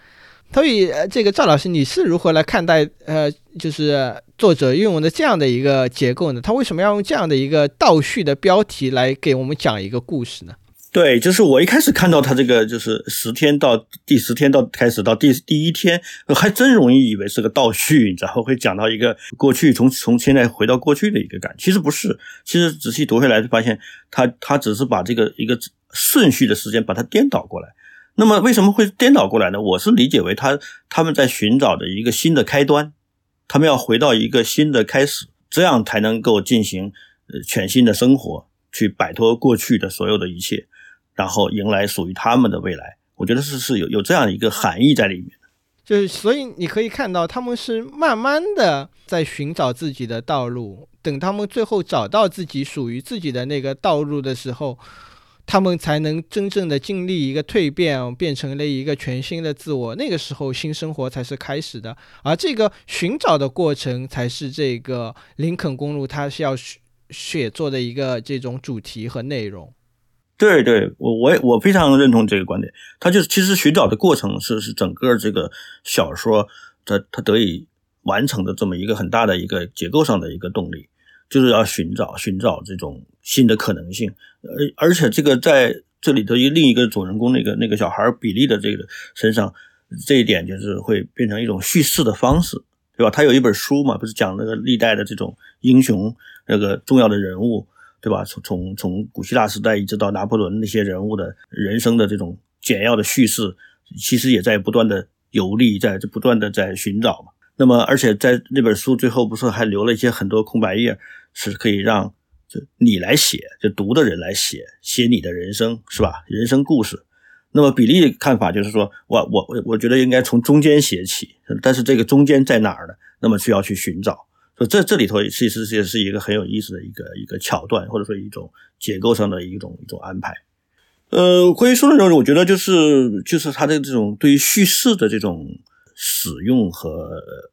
Speaker 2: 所以，呃这个赵老师，你是如何来看待呃，就是作者运用的这样的一个结构呢？他为什么要用这样的一个倒叙的标题来给我们讲一个故事呢？
Speaker 1: 对，就是我一开始看到他这个，就是十天到第十天到开始到第第一天，还真容易以为是个倒叙，然后会讲到一个过去，从从现在回到过去的一个感。其实不是，其实仔细读下来就发现，他他只是把这个一个顺序的时间把它颠倒过来。那么为什么会颠倒过来呢？我是理解为他他们在寻找的一个新的开端，他们要回到一个新的开始，这样才能够进行呃全新的生活，去摆脱过去的所有的一切，然后迎来属于他们的未来。我觉得是是有有这样一个含义在里面。
Speaker 2: 就是所以你可以看到，他们是慢慢的在寻找自己的道路，等他们最后找到自己属于自己的那个道路的时候。他们才能真正的经历一个蜕变，变成了一个全新的自我。那个时候，新生活才是开始的，而这个寻找的过程才是这个林肯公路它是要写作的一个这种主题和内容。
Speaker 1: 对，对我我也我非常认同这个观点。他就是其实寻找的过程是是整个这个小说它它得以完成的这么一个很大的一个结构上的一个动力。就是要寻找寻找这种新的可能性，而而且这个在这里头一另一个主人公那个那个小孩比利的这个身上，这一点就是会变成一种叙事的方式，对吧？他有一本书嘛，不是讲那个历代的这种英雄那个重要的人物，对吧？从从从古希腊时代一直到拿破仑那些人物的人生的这种简要的叙事，其实也在不断的游历，在不断的在寻找嘛。那么，而且在那本书最后不是还留了一些很多空白页，是可以让就你来写，就读的人来写写你的人生，是吧？人生故事。那么比利看法就是说，我我我我觉得应该从中间写起，但是这个中间在哪儿呢？那么需要去寻找。所以这这里头其实也是一个很有意思的一个一个桥段，或者说一种结构上的一种一种安排。呃，关于书的内容，我觉得就是就是他的这种对于叙事的这种使用和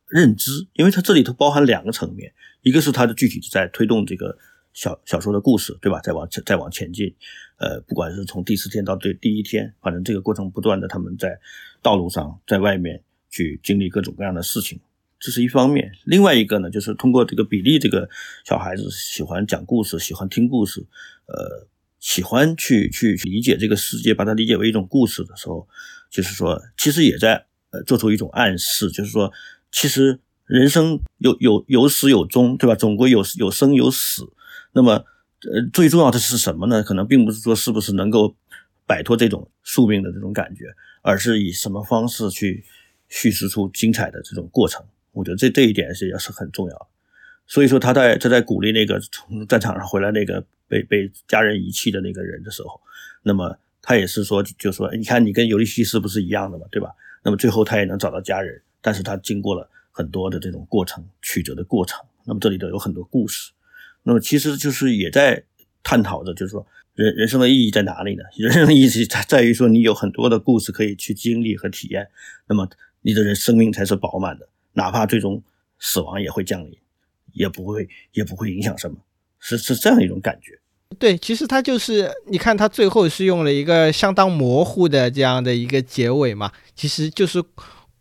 Speaker 1: 认知，因为它这里头包含两个层面，一个是它的具体在推动这个小小说的故事，对吧？再往前再往前进。呃，不管是从第四天到第第一天，反正这个过程不断的，他们在道路上，在外面去经历各种各样的事情，这是一方面。另外一个呢，就是通过这个比利这个小孩子喜欢讲故事，喜欢听故事，呃，喜欢去去理解这个世界，把它理解为一种故事的时候，就是说，其实也在呃做出一种暗示，就是说，其实人生有有有始有终，对吧？总归有有生有死，那么。呃，最重要的是什么呢？可能并不是说是不是能够摆脱这种宿命的这种感觉，而是以什么方式去叙事出精彩的这种过程。我觉得这这一点是也是很重要的。所以说他在他在鼓励那个从战场上回来那个被被家人遗弃的那个人的时候，那么他也是说，就说你看你跟尤利西斯不是一样的嘛，对吧？那么最后他也能找到家人，但是他经过了很多的这种过程曲折的过程。那么这里头有很多故事。那么其实就是也在探讨着，就是说人人生的意义在哪里呢？[laughs] 人生的意义在在于说你有很多的故事可以去经历和体验，那么你的人生命才是饱满的，哪怕最终死亡也会降临，也不会也不会影响什么，是是这样一种感觉。
Speaker 2: 对，其实他就是你看他最后是用了一个相当模糊的这样的一个结尾嘛，其实就是。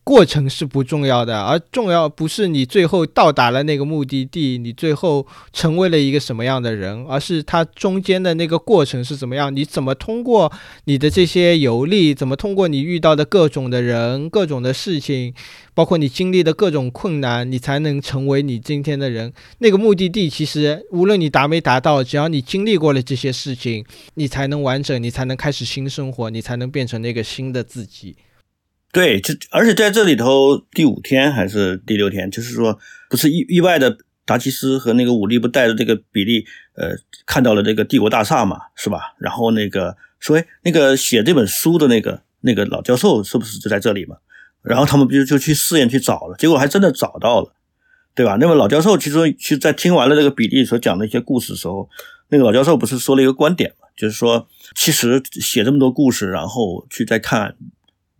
Speaker 2: 过程是不重要的，而重要不是你最后到达了那个目的地，你最后成为了一个什么样的人，而是它中间的那个过程是怎么样。你怎么通过你的这些游历，怎么通过你遇到的各种的人、各种的事情，包括你经历的各种困难，你才能成为你今天的人。那个目的地其实无论你达没达到，只要你经历过了这些事情，你才能完整，你才能开始新生活，你才能变成那个新的自己。
Speaker 1: 对，这而且在这里头，第五天还是第六天，就是说，不是意意外的，达奇斯和那个武力不带着这个比利，呃，看到了这个帝国大厦嘛，是吧？然后那个说，哎，那个写这本书的那个那个老教授是不是就在这里嘛？然后他们不就就去试验去找了，结果还真的找到了，对吧？那么老教授其实其实，在听完了这个比利所讲的一些故事的时候，那个老教授不是说了一个观点嘛，就是说，其实写这么多故事，然后去再看。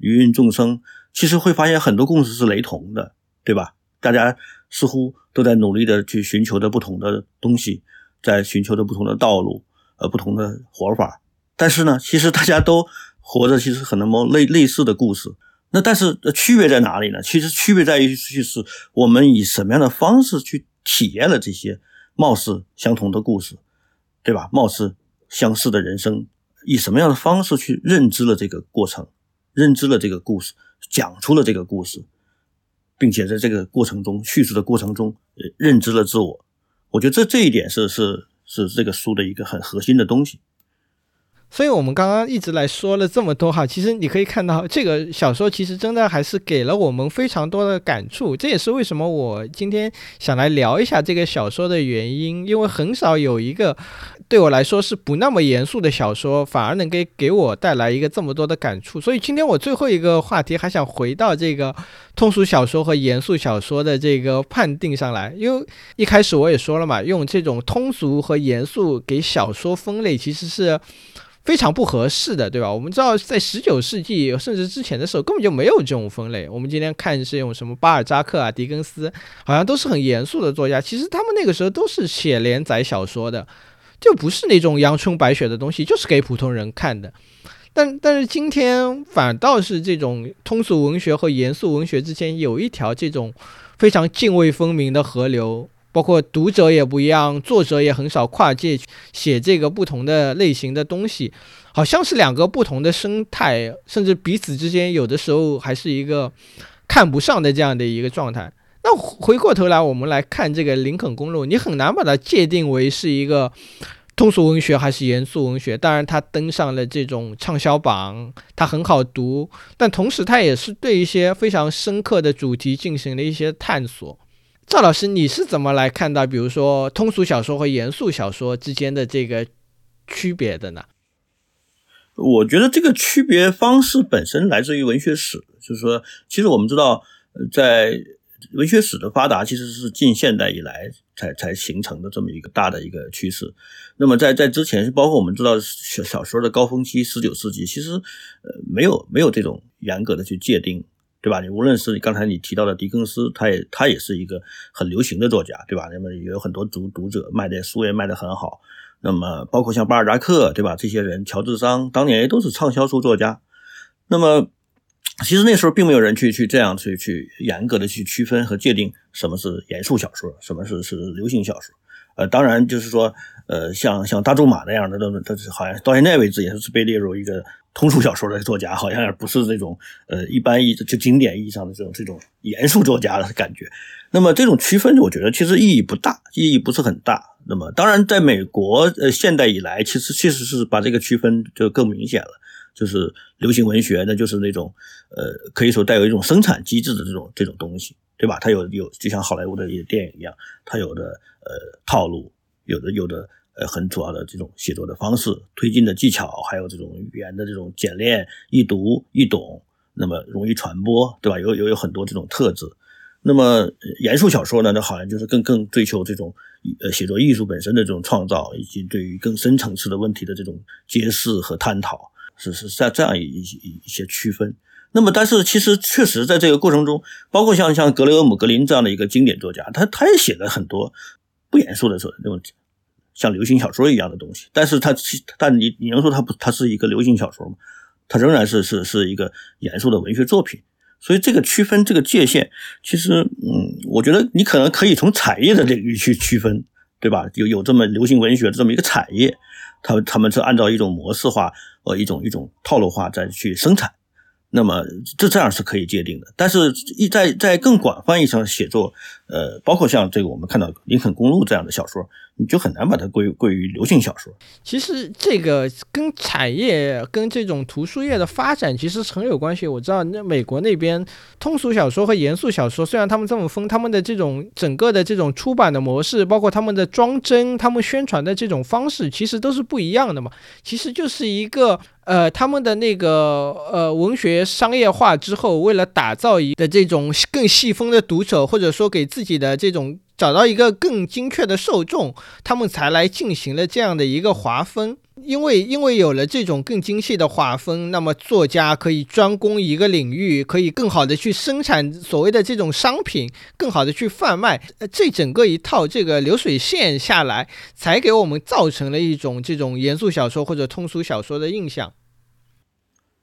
Speaker 1: 芸芸众生，其实会发现很多故事是雷同的，对吧？大家似乎都在努力的去寻求着不同的东西，在寻求着不同的道路，呃，不同的活法。但是呢，其实大家都活着，其实很多类类似的故事。那但是区别在哪里呢？其实区别在于，就是我们以什么样的方式去体验了这些貌似相同的故事，对吧？貌似相似的人生，以什么样的方式去认知了这个过程？认知了这个故事，讲出了这个故事，并且在这个过程中叙述的过程中，认知了自我。我觉得这这一点是是是这个书的一个很核心的东西。
Speaker 2: 所以，我们刚刚一直来说了这么多哈，其实你可以看到，这个小说其实真的还是给了我们非常多的感触。这也是为什么我今天想来聊一下这个小说的原因，因为很少有一个对我来说是不那么严肃的小说，反而能给给我带来一个这么多的感触。所以，今天我最后一个话题还想回到这个通俗小说和严肃小说的这个判定上来，因为一开始我也说了嘛，用这种通俗和严肃给小说分类，其实是。非常不合适的，对吧？我们知道，在十九世纪甚至之前的时候，根本就没有这种分类。我们今天看是用什么巴尔扎克啊、狄更斯，好像都是很严肃的作家。其实他们那个时候都是写连载小说的，就不是那种阳春白雪的东西，就是给普通人看的。但但是今天反倒是这种通俗文学和严肃文学之间有一条这种非常泾渭分明的河流。包括读者也不一样，作者也很少跨界写这个不同的类型的东西，好像是两个不同的生态，甚至彼此之间有的时候还是一个看不上的这样的一个状态。那回过头来，我们来看这个《林肯公路》，你很难把它界定为是一个通俗文学还是严肃文学。当然，它登上了这种畅销榜，它很好读，但同时它也是对一些非常深刻的主题进行了一些探索。赵老师，你是怎么来看到，比如说通俗小说和严肃小说之间的这个区别的呢？
Speaker 1: 我觉得这个区别方式本身来自于文学史，就是说，其实我们知道，在文学史的发达其实是近现代以来才才形成的这么一个大的一个趋势。那么在在之前，包括我们知道小小说的高峰期，十九世纪，其实呃没有没有这种严格的去界定，对吧？你无论是刚才你提到的狄更斯，他也他也是一个很流行的作家，对吧？那么也有很多读读者卖的书也卖得很好。那么包括像巴尔扎克，对吧？这些人，乔治桑当年也都是畅销书作家。那么。其实那时候并没有人去去这样去去严格的去区分和界定什么是严肃小说，什么是是流行小说。呃，当然就是说，呃，像像大仲马那样的，都都是好像到现在为止也是被列入一个通俗小说的作家，好像也不是这种呃一般意就经典意义上的这种这种严肃作家的感觉。那么这种区分，我觉得其实意义不大，意义不是很大。那么当然，在美国呃现代以来，其实确实是把这个区分就更明显了。就是流行文学，那就是那种，呃，可以说带有一种生产机制的这种这种东西，对吧？它有有就像好莱坞的一些电影一样，它有的呃套路，有的有的呃很主要的这种写作的方式、推进的技巧，还有这种语言的这种简练、易读、易懂，那么容易传播，对吧？有有有很多这种特质。那么严肃小说呢，那好像就是更更追求这种呃写作艺术本身的这种创造，以及对于更深层次的问题的这种揭示和探讨。是是在这样一一一些区分，那么但是其实确实在这个过程中，包括像像格雷厄姆格林这样的一个经典作家，他他也写了很多不严肃的说那种像流行小说一样的东西，但是它其但你你能说它不它是一个流行小说吗？它仍然是是是一个严肃的文学作品，所以这个区分这个界限，其实嗯，我觉得你可能可以从产业的领域去区分，对吧？有有这么流行文学的这么一个产业。他他们是按照一种模式化，呃，一种一种套路化再去生产，那么这这样是可以界定的。但是，一在在更广泛意义上写作，呃，包括像这个我们看到《林肯公路》这样的小说。你就很难把它归归于流行小说。
Speaker 2: 其实这个跟产业、跟这种图书业的发展其实是很有关系。我知道那美国那边通俗小说和严肃小说，虽然他们这么分，他们的这种整个的这种出版的模式，包括他们的装帧、他们宣传的这种方式，其实都是不一样的嘛。其实就是一个呃，他们的那个呃文学商业化之后，为了打造一的这种更细分的读者，或者说给自自己的这种。找到一个更精确的受众，他们才来进行了这样的一个划分。因为因为有了这种更精细的划分，那么作家可以专攻一个领域，可以更好的去生产所谓的这种商品，更好的去贩卖。呃，这整个一套这个流水线下来，才给我们造成了一种这种严肃小说或者通俗小说的印象。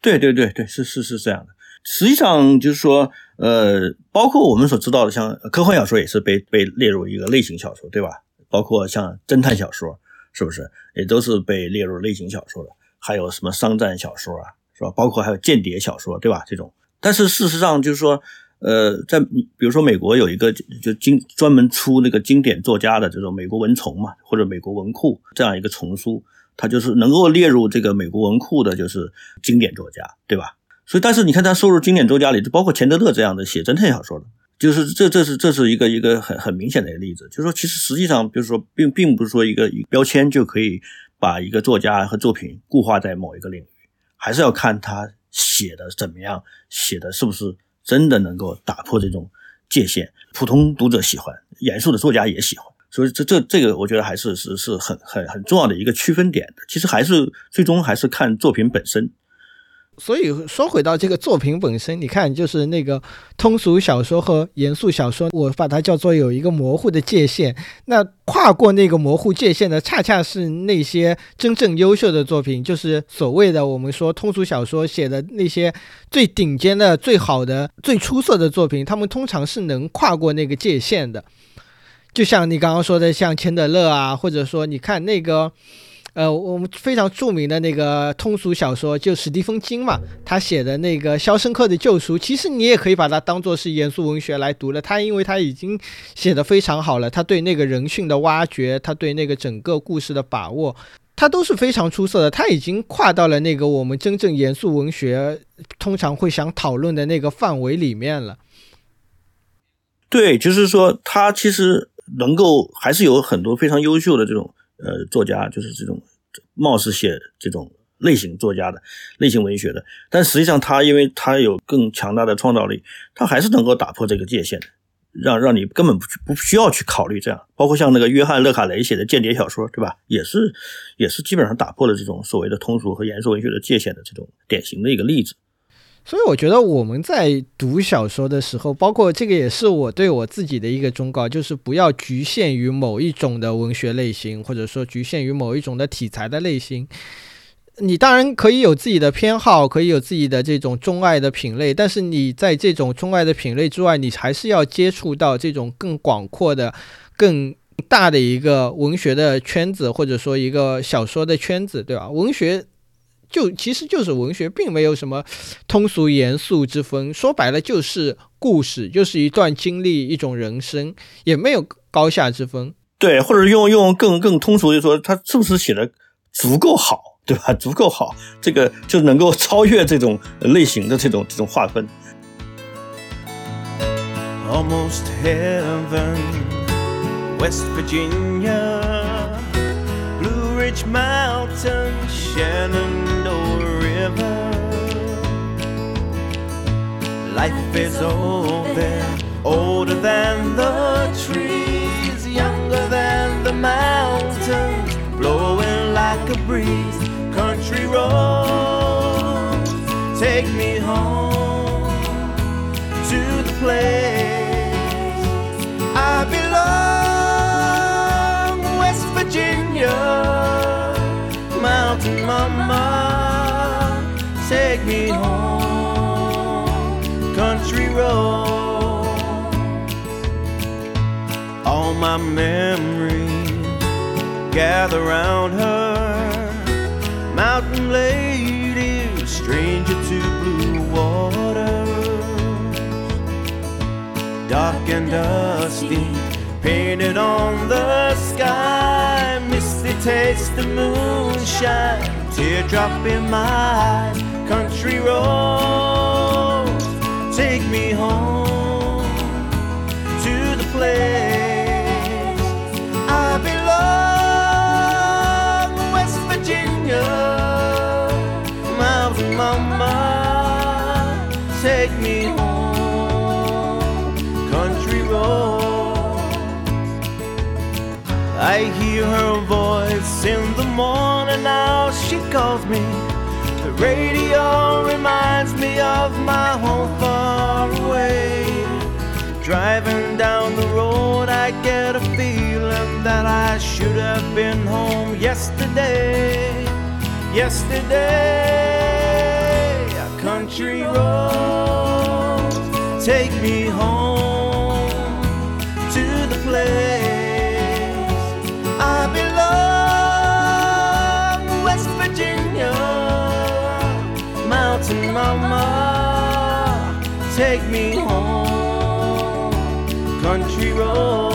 Speaker 1: 对对对对，是是是这样的。实际上就是说，呃，包括我们所知道的，像科幻小说也是被被列入一个类型小说，对吧？包括像侦探小说，是不是也都是被列入类型小说的？还有什么商战小说啊，是吧？包括还有间谍小说，对吧？这种，但是事实上就是说，呃，在比如说美国有一个就经专门出那个经典作家的这种美国文丛嘛，或者美国文库这样一个丛书，它就是能够列入这个美国文库的，就是经典作家，对吧？所以，但是你看，他收入经典作家里，就包括钱德勒这样的写侦探小说的，就是这，这是这是一个一个很很明显的一个例子。就是说，其实实际上，就是说，并并不是说一个标签就可以把一个作家和作品固化在某一个领域，还是要看他写的怎么样，写的是不是真的能够打破这种界限，普通读者喜欢，严肃的作家也喜欢。所以，这这这个，我觉得还是是是很很很重要的一个区分点的。其实还是最终还是看作品本身。
Speaker 2: 所以说回到这个作品本身，你看，就是那个通俗小说和严肃小说，我把它叫做有一个模糊的界限。那跨过那个模糊界限的，恰恰是那些真正优秀的作品，就是所谓的我们说通俗小说写的那些最顶尖的、最好的、最出色的作品，他们通常是能跨过那个界限的。就像你刚刚说的，像钱德勒啊，或者说你看那个。呃，我们非常著名的那个通俗小说，就史蒂芬金嘛，他写的那个《肖申克的救赎》，其实你也可以把它当做是严肃文学来读了。他因为他已经写的非常好了，他对那个人性的挖掘，他对那个整个故事的把握，他都是非常出色的。他已经跨到了那个我们真正严肃文学通常会想讨论的那个范围里面了。
Speaker 1: 对，就是说他其实能够还是有很多非常优秀的这种。呃，作家就是这种，貌似写这种
Speaker 3: 类型作家的类型文学的，但实际上他因为他有更强大的创造力，他还是能够打破这个界限的，让让你根本不不需要去考虑这样。包括像那个约翰·勒卡雷写的间谍小说，对吧？也是也是基本上打破了这种所谓的通俗和严肃文学的界限的这种典型的一个例子。
Speaker 2: 所以我觉得我们在读小说的时候，包括这个也是我对我自己的一个忠告，就是不要局限于某一种的文学类型，或者说局限于某一种的题材的类型。你当然可以有自己的偏好，可以有自己的这种钟爱的品类，但是你在这种钟爱的品类之外，你还是要接触到这种更广阔的、更大的一个文学的圈子，或者说一个小说的圈子，对吧？文学。就其实就是文学，并没有什么通俗严肃之分。说白了就是故事，就是一段经历，一种人生，也没有高下之分。
Speaker 3: 对，或者用用更更通俗的说，他是不是写的足够好，对吧？足够好，这个就能够超越这种类型的这种这种划分。Almost heaven, West Virginia. Ridge Mountain, Shenandoah River. Life is old there, older than the trees, younger than the mountains, blowing like a breeze. Country roads, take me home to the place I belong, West Virginia mountain mama, take me home, country road. All my memories gather round her, mountain lady, stranger to blue water, dark and dusty, painted on the sky, misty taste the moonshine, teardrop in my eye, country roads, take me home to the place I belong, West Virginia, mountain mama, take me home, country roads. I hear her voice in the morning now. She calls me radio reminds me of my home far away. Driving down the road i get a feeling that i should have been home yesterday. Yesterday a country road take me home mama, take me home, country roads,